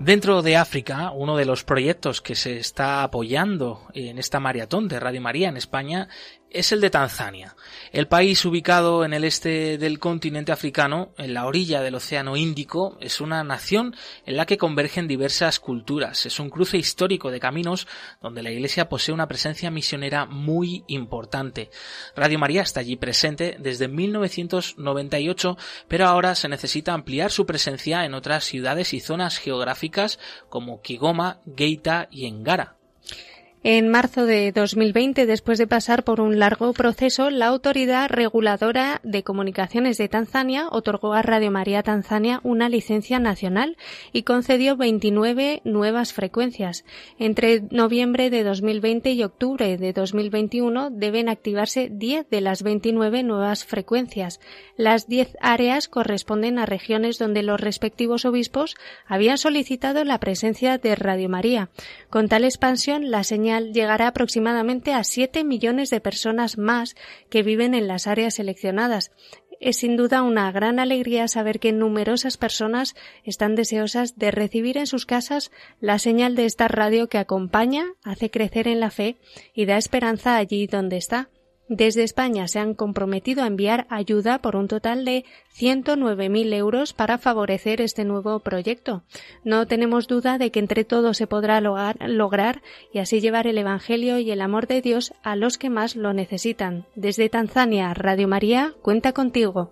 Dentro de África, uno de los proyectos que se está apoyando en esta maratón de Radio María en España es el de Tanzania. El país ubicado en el este del continente africano, en la orilla del Océano Índico, es una nación en la que convergen diversas culturas. Es un cruce histórico de caminos donde la Iglesia posee una presencia misionera muy importante. Radio María está allí presente desde 1998, pero ahora se necesita ampliar su presencia en otras ciudades y zonas geográficas como Kigoma, Geita y Engara. En marzo de 2020, después de pasar por un largo proceso, la Autoridad Reguladora de Comunicaciones de Tanzania otorgó a Radio María Tanzania una licencia nacional y concedió 29 nuevas frecuencias. Entre noviembre de 2020 y octubre de 2021 deben activarse 10 de las 29 nuevas frecuencias. Las 10 áreas corresponden a regiones donde los respectivos obispos habían solicitado la presencia de Radio María. Con tal expansión, la señal llegará aproximadamente a 7 millones de personas más que viven en las áreas seleccionadas. Es sin duda una gran alegría saber que numerosas personas están deseosas de recibir en sus casas la señal de esta radio que acompaña, hace crecer en la fe y da esperanza allí donde está. Desde España se han comprometido a enviar ayuda por un total de 109.000 euros para favorecer este nuevo proyecto. No tenemos duda de que entre todos se podrá lograr, y así llevar el Evangelio y el amor de Dios a los que más lo necesitan. Desde Tanzania, Radio María cuenta contigo.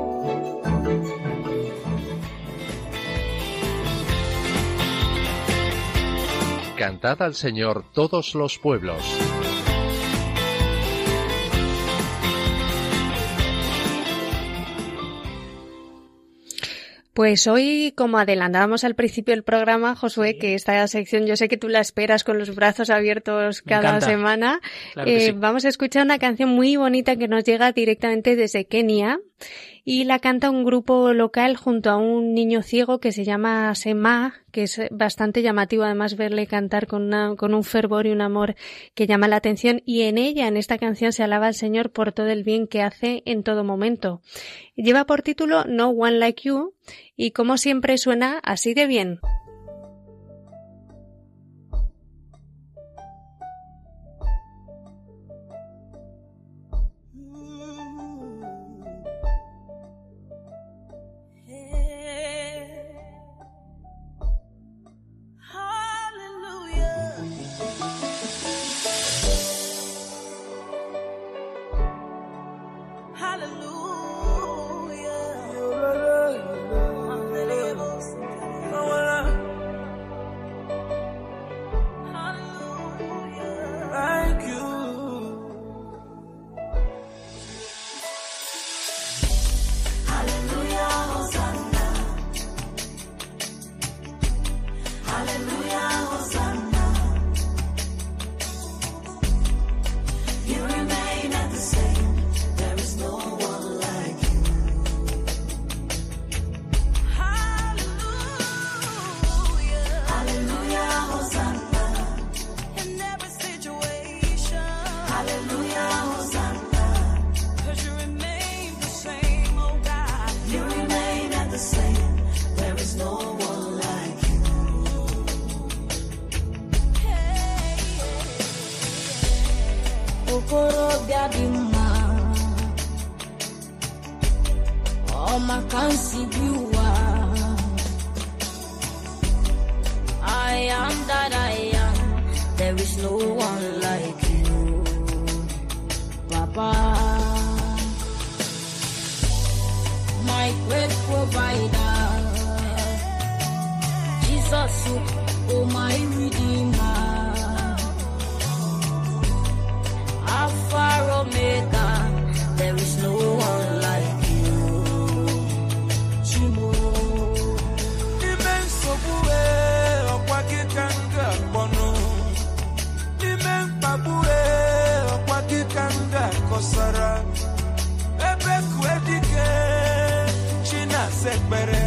Cantad al Señor todos los pueblos. Pues hoy, como adelantábamos al principio del programa, Josué, que esta sección yo sé que tú la esperas con los brazos abiertos cada semana, eh, vamos a escuchar una canción muy bonita que nos llega directamente desde Kenia y la canta un grupo local junto a un niño ciego que se llama Sema, que es bastante llamativo además verle cantar con, una, con un fervor y un amor que llama la atención y en ella, en esta canción, se alaba al Señor por todo el bien que hace en todo momento. Lleva por título No One Like You y como siempre suena así de bien. okorobịa dị mma. Ọ maka nsibi I am that I am. There is no one like you Papa. My great provider. Jesus oh my far Omega. There is no one like you. Ebe China sekpere.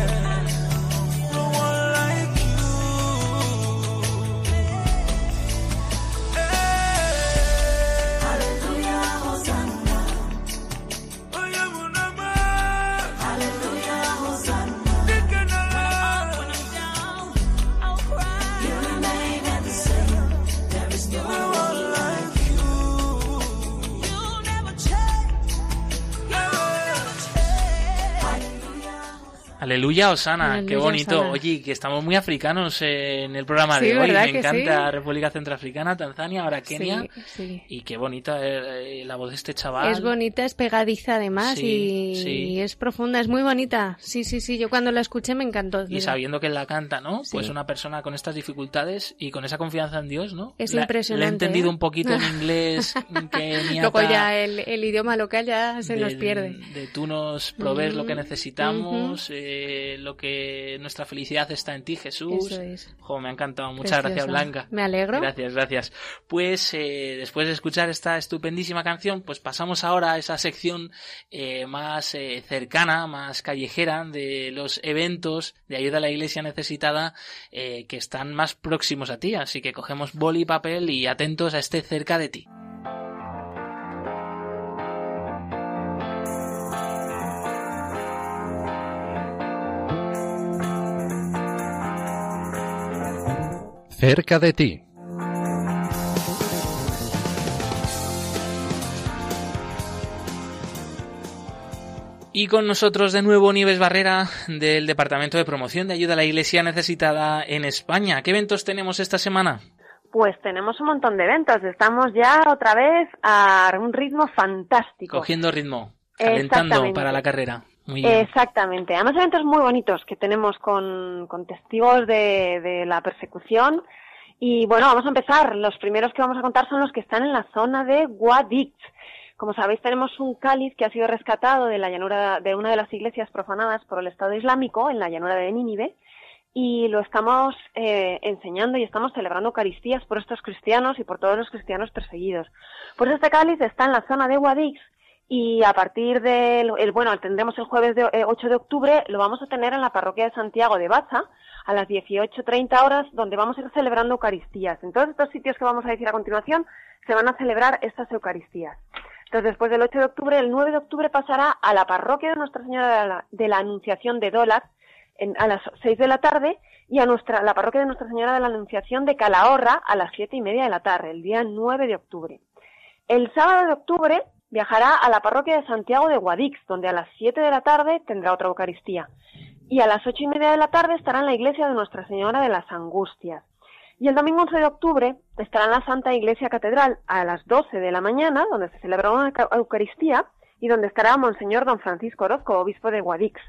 Aleluya, Osana, qué bonito. Oye, que estamos muy africanos en el programa de hoy. Me encanta República Centroafricana, Tanzania, ahora Kenia. Y qué bonita eh, la voz de este chaval. Es bonita, es pegadiza además y, es profunda, es muy bonita. Sí, sí, sí. Yo cuando la escuché me encantó. Y sabiendo que la canta, ¿no? Pues una persona con estas dificultades y con esa confianza en Dios, ¿no? Es impresionante. Le he entendido ¿eh? un poquito en inglés. Luego ya el, idioma local ya se nos pierde. De tú nos provees lo que necesitamos. Eh, lo que nuestra felicidad está en ti, Jesús. me ha encantado. Muchas gracias, Blanca. Me alegro. Gracias, gracias. Pues eh, después de escuchar esta estupendísima canción, pues pasamos ahora a esa sección eh, más eh, cercana, más callejera de los eventos de ayuda a la iglesia necesitada que están más próximos a ti. Así que cogemos boli y papel y atentos a este cerca de ti. Cerca de ti. Y con nosotros de nuevo Nieves Barrera del Departamento de Promoción de Ayuda a la Iglesia Necesitada en España. ¿Qué eventos tenemos esta semana? Pues tenemos un montón de eventos. Estamos ya otra vez a un ritmo fantástico. Cogiendo ritmo, calentando para la carrera. Exactamente. Además, eventos muy bonitos que tenemos con, testigos de, de, la persecución. Y bueno, vamos a empezar. Los primeros que vamos a contar son los que están en la zona de Guadix. Como sabéis, tenemos un cáliz que ha sido rescatado de la llanura de una de las iglesias profanadas por el Estado Islámico en la llanura de Nínive y lo estamos eh, enseñando y estamos celebrando Eucaristías por estos cristianos y por todos los cristianos perseguidos. Pues este cáliz está en la zona de Guadix y a partir del, el, bueno, tendremos el jueves de, 8 eh, de octubre, lo vamos a tener en la parroquia de Santiago de Baza a las 18.30 horas, donde vamos a ir celebrando Eucaristías. En todos estos sitios que vamos a decir a continuación, se van a celebrar estas Eucaristías. Entonces, después del 8 de octubre, el 9 de octubre pasará a la parroquia de Nuestra Señora de la, de la Anunciación de Dólar, a las 6 de la tarde y a nuestra, la parroquia de Nuestra Señora de la Anunciación de Calahorra a las siete y media de la tarde, el día 9 de octubre. El sábado de octubre viajará a la parroquia de Santiago de Guadix, donde a las 7 de la tarde tendrá otra Eucaristía. Y a las ocho y media de la tarde estará en la iglesia de Nuestra Señora de las Angustias. Y el domingo 11 de octubre estará en la Santa Iglesia Catedral a las 12 de la mañana, donde se celebrará una Eucaristía y donde estará Monseñor Don Francisco Orozco, obispo de Guadix.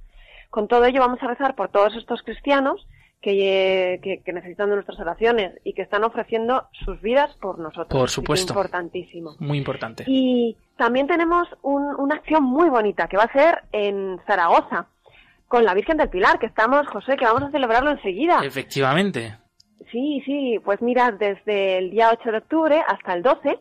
Con todo ello vamos a rezar por todos estos cristianos que, que, necesitan de nuestras oraciones y que están ofreciendo sus vidas por nosotros. Por supuesto. Es importantísimo. Muy importante. Y también tenemos una acción muy bonita que va a ser en Zaragoza con la Virgen del Pilar, que estamos, José, que vamos a celebrarlo enseguida. Efectivamente. Sí, sí, pues mira, desde el día 8 de octubre hasta el 12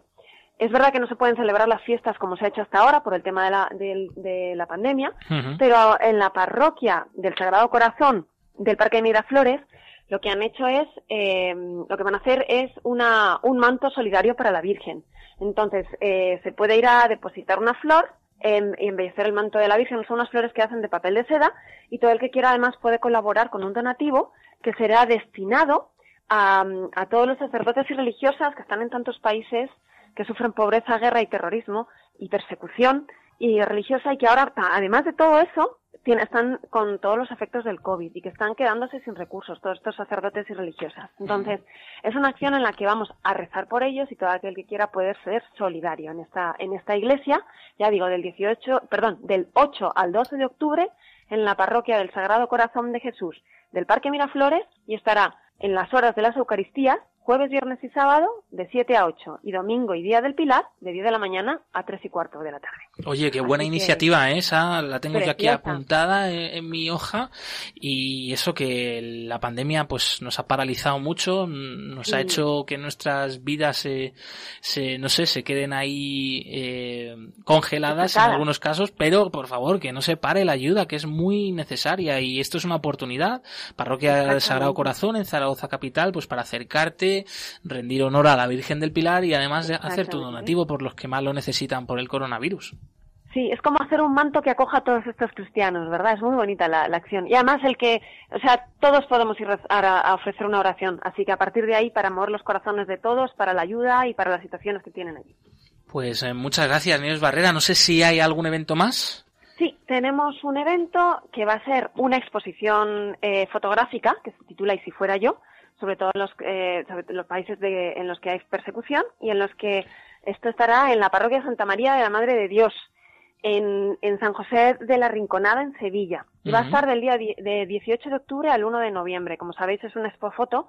es verdad que no se pueden celebrar las fiestas como se ha hecho hasta ahora por el tema de la, de, la pandemia, pero en la parroquia del Sagrado Corazón del Parque de Miraflores, lo que han hecho es, eh, lo que van a hacer es una, un manto solidario para la Virgen. Entonces, eh, se puede ir a depositar una flor y embellecer el manto de la Virgen. Son unas flores que hacen de papel de seda y todo el que quiera además puede colaborar con un donativo que será destinado a, a todos los sacerdotes y religiosas que están en tantos países que sufren pobreza, guerra y terrorismo y persecución y religiosa y que ahora, además de todo eso, están con todos los efectos del COVID y que están quedándose sin recursos, todos estos sacerdotes y religiosas. Entonces, es una acción en la que vamos a rezar por ellos y todo aquel que quiera puede ser solidario en esta, en esta iglesia, ya digo, del 18, perdón, del 8 al 12 de octubre en la parroquia del Sagrado Corazón de Jesús del Parque Miraflores y estará en las horas de las Eucaristías jueves, viernes y sábado de 7 a 8 y domingo y día del Pilar de 10 de la mañana a 3 y cuarto de la tarde. Oye, qué buena iniciativa ¿eh? esa, la tengo yo aquí apuntada en, mi hoja y eso que la pandemia pues nos ha paralizado mucho, nos ha hecho que nuestras vidas se, se no sé, se queden ahí eh, congeladas en algunos casos, pero por favor que no se pare la ayuda que es muy necesaria y esto es una oportunidad, Parroquia del Sagrado Corazón en Zaragoza capital, pues para acercarte rendir honor a la Virgen del Pilar y además de hacer tu donativo por los que más lo necesitan por el coronavirus. Sí, es como hacer un manto que acoja a todos estos cristianos, ¿verdad? Es muy bonita la, acción. Y además el que, o sea, todos podemos ir a, ofrecer una oración. Así que a partir de ahí, para mover los corazones de todos, para la ayuda y para las situaciones que tienen allí. Pues eh, muchas gracias, Nieves Barrera. No sé si hay algún evento más. Sí, tenemos un evento que va a ser una exposición eh, fotográfica que se titula Y si fuera yo, sobre todo en los, eh, los países en los que hay persecución y en los que esto estará en la parroquia Santa María de la Madre de Dios, en, en San José de la Rinconada, en Sevilla. Y va a estar del día de 18 de octubre al 1 de noviembre. Como sabéis, es una expo foto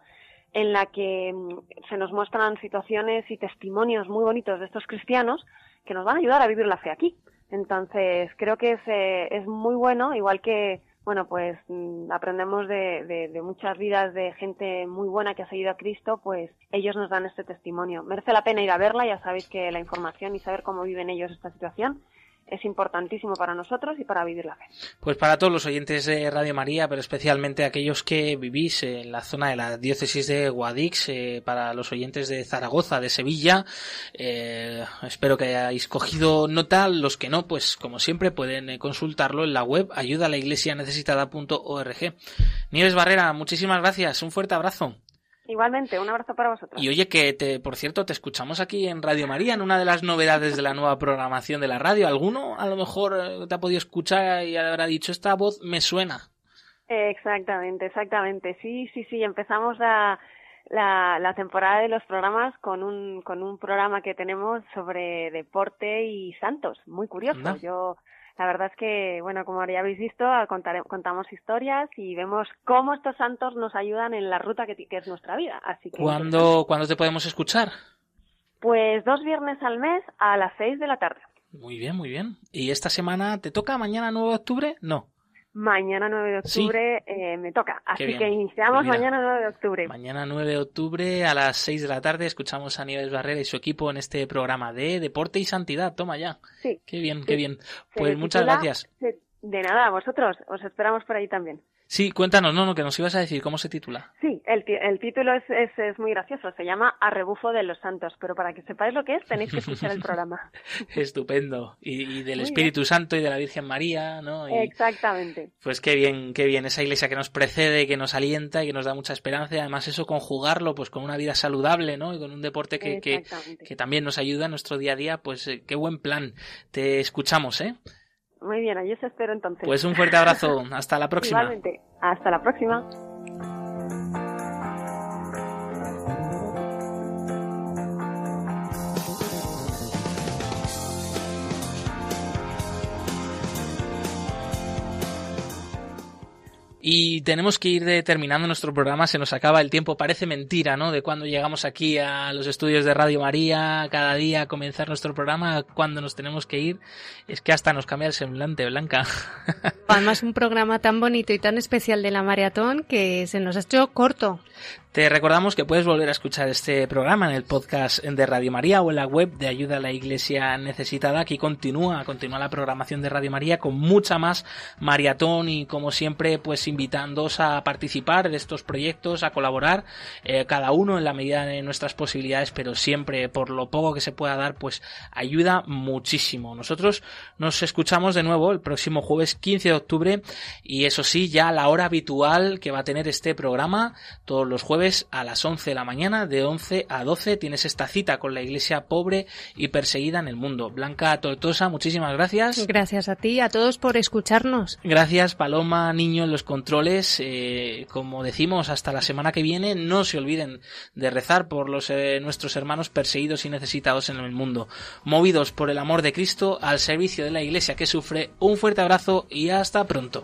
en la que mm, se nos muestran situaciones y testimonios muy bonitos de estos cristianos que nos van a ayudar a vivir la fe aquí. Entonces, creo que es, eh, es muy bueno, igual que bueno, pues mm, aprendemos de, de, muchas vidas de gente muy buena que ha seguido a Cristo, pues ellos nos dan este testimonio. Merece la pena ir a verla, ya sabéis que la información y saber cómo viven ellos esta situación es importantísimo para nosotros y para vivir la fe. Pues para todos los oyentes de Radio María, pero especialmente aquellos que vivís en la zona de la diócesis de Guadix, eh, para los oyentes de Zaragoza, de Sevilla, eh, espero que hayáis cogido nota. Los que no, pues como siempre pueden eh, consultarlo en la web ayuda a la iglesia necesitada.org. Nieves Barrera, muchísimas gracias. Un fuerte abrazo. Igualmente, un abrazo para vosotros. Y oye, que te, por cierto, te escuchamos aquí en Radio María, en una de las novedades de la nueva programación de la radio. ¿Alguno a lo mejor eh, te ha podido escuchar y habrá dicho, esta voz me suena? Exactamente, exactamente. Sí, sí, sí, empezamos la, la temporada de los programas con un, con un programa que tenemos sobre deporte y santos. Muy curioso. Anda. Yo, la verdad es que, bueno, como ya habéis visto, contare- contamos historias y vemos cómo estos santos nos ayudan en la ruta que es nuestra vida. Así que, ¿Cuándo, ¿Cuándo te podemos escuchar? pues dos viernes al mes a las seis de la tarde. Muy bien, muy bien. ¿Y esta semana te toca mañana 9 de octubre? No. Mañana 9 de Sí. octubre eh, me toca. Así bien. que iniciamos mira, mañana 9 de octubre. Mañana 9 de octubre a las 6 de la tarde escuchamos a Nieves Barrera y su equipo en este programa de Deporte y Santidad. Toma ya. Sí. Qué bien, qué Sí. bien. Se Pues muchas titula- gracias. De nada, a vosotros. Os esperamos por ahí también. Sí, cuéntanos, no, no, que nos ibas a decir cómo se titula. Sí, el, el título es, es, es muy gracioso. Se llama A rebufo de los santos. Pero para que sepáis lo que es, tenéis que escuchar el programa. Estupendo. Y, y del Muy Espíritu Santo y de la Virgen María, ¿no? Y, Exactamente. Pues qué bien, qué bien. Esa iglesia que nos precede, que nos alienta y que nos da mucha esperanza. Y además eso conjugarlo pues con una vida saludable, ¿no? Y con un deporte que, que, Exactamente. que también nos ayuda en nuestro día a día. Pues eh, qué buen plan. Te escuchamos, ¿eh? Muy bien, ahí os espero entonces. Pues un fuerte abrazo. Hasta la próxima. Igualmente. Hasta la próxima. Y tenemos que ir terminando nuestro programa, se nos acaba el tiempo, parece mentira, ¿no? De cuando llegamos aquí a los estudios de Radio María, cada día a comenzar nuestro programa, cuando nos tenemos que ir, es que hasta nos cambia el semblante, Blanca. Además, un programa tan bonito y tan especial de la maratón que se nos ha hecho corto. Te recordamos que puedes volver a escuchar este programa en el podcast de Radio María o en la web de Ayuda a la Iglesia Necesitada. Aquí continúa, continúa la programación de Radio María con mucha más maratón y como siempre, pues invitándoos a participar de estos proyectos, a colaborar, eh, cada uno en la medida de nuestras posibilidades, pero siempre por lo poco que se pueda dar, pues ayuda muchísimo. Nosotros nos escuchamos de nuevo el próximo jueves 15 de octubre y eso sí, ya a la hora habitual que va a tener este programa, todos los jueves a las 11 de la mañana, de 11 a 12, tienes esta cita con la iglesia pobre y perseguida en el mundo. Blanca Tortosa, muchísimas gracias. Gracias a ti y a todos por escucharnos. Gracias, Paloma, niño en los controles. Eh, como decimos, hasta la semana que viene, no se olviden de rezar por los, eh, nuestros hermanos perseguidos y necesitados en el mundo. Movidos por el amor de Cristo al servicio de la iglesia que sufre, un fuerte abrazo y hasta pronto.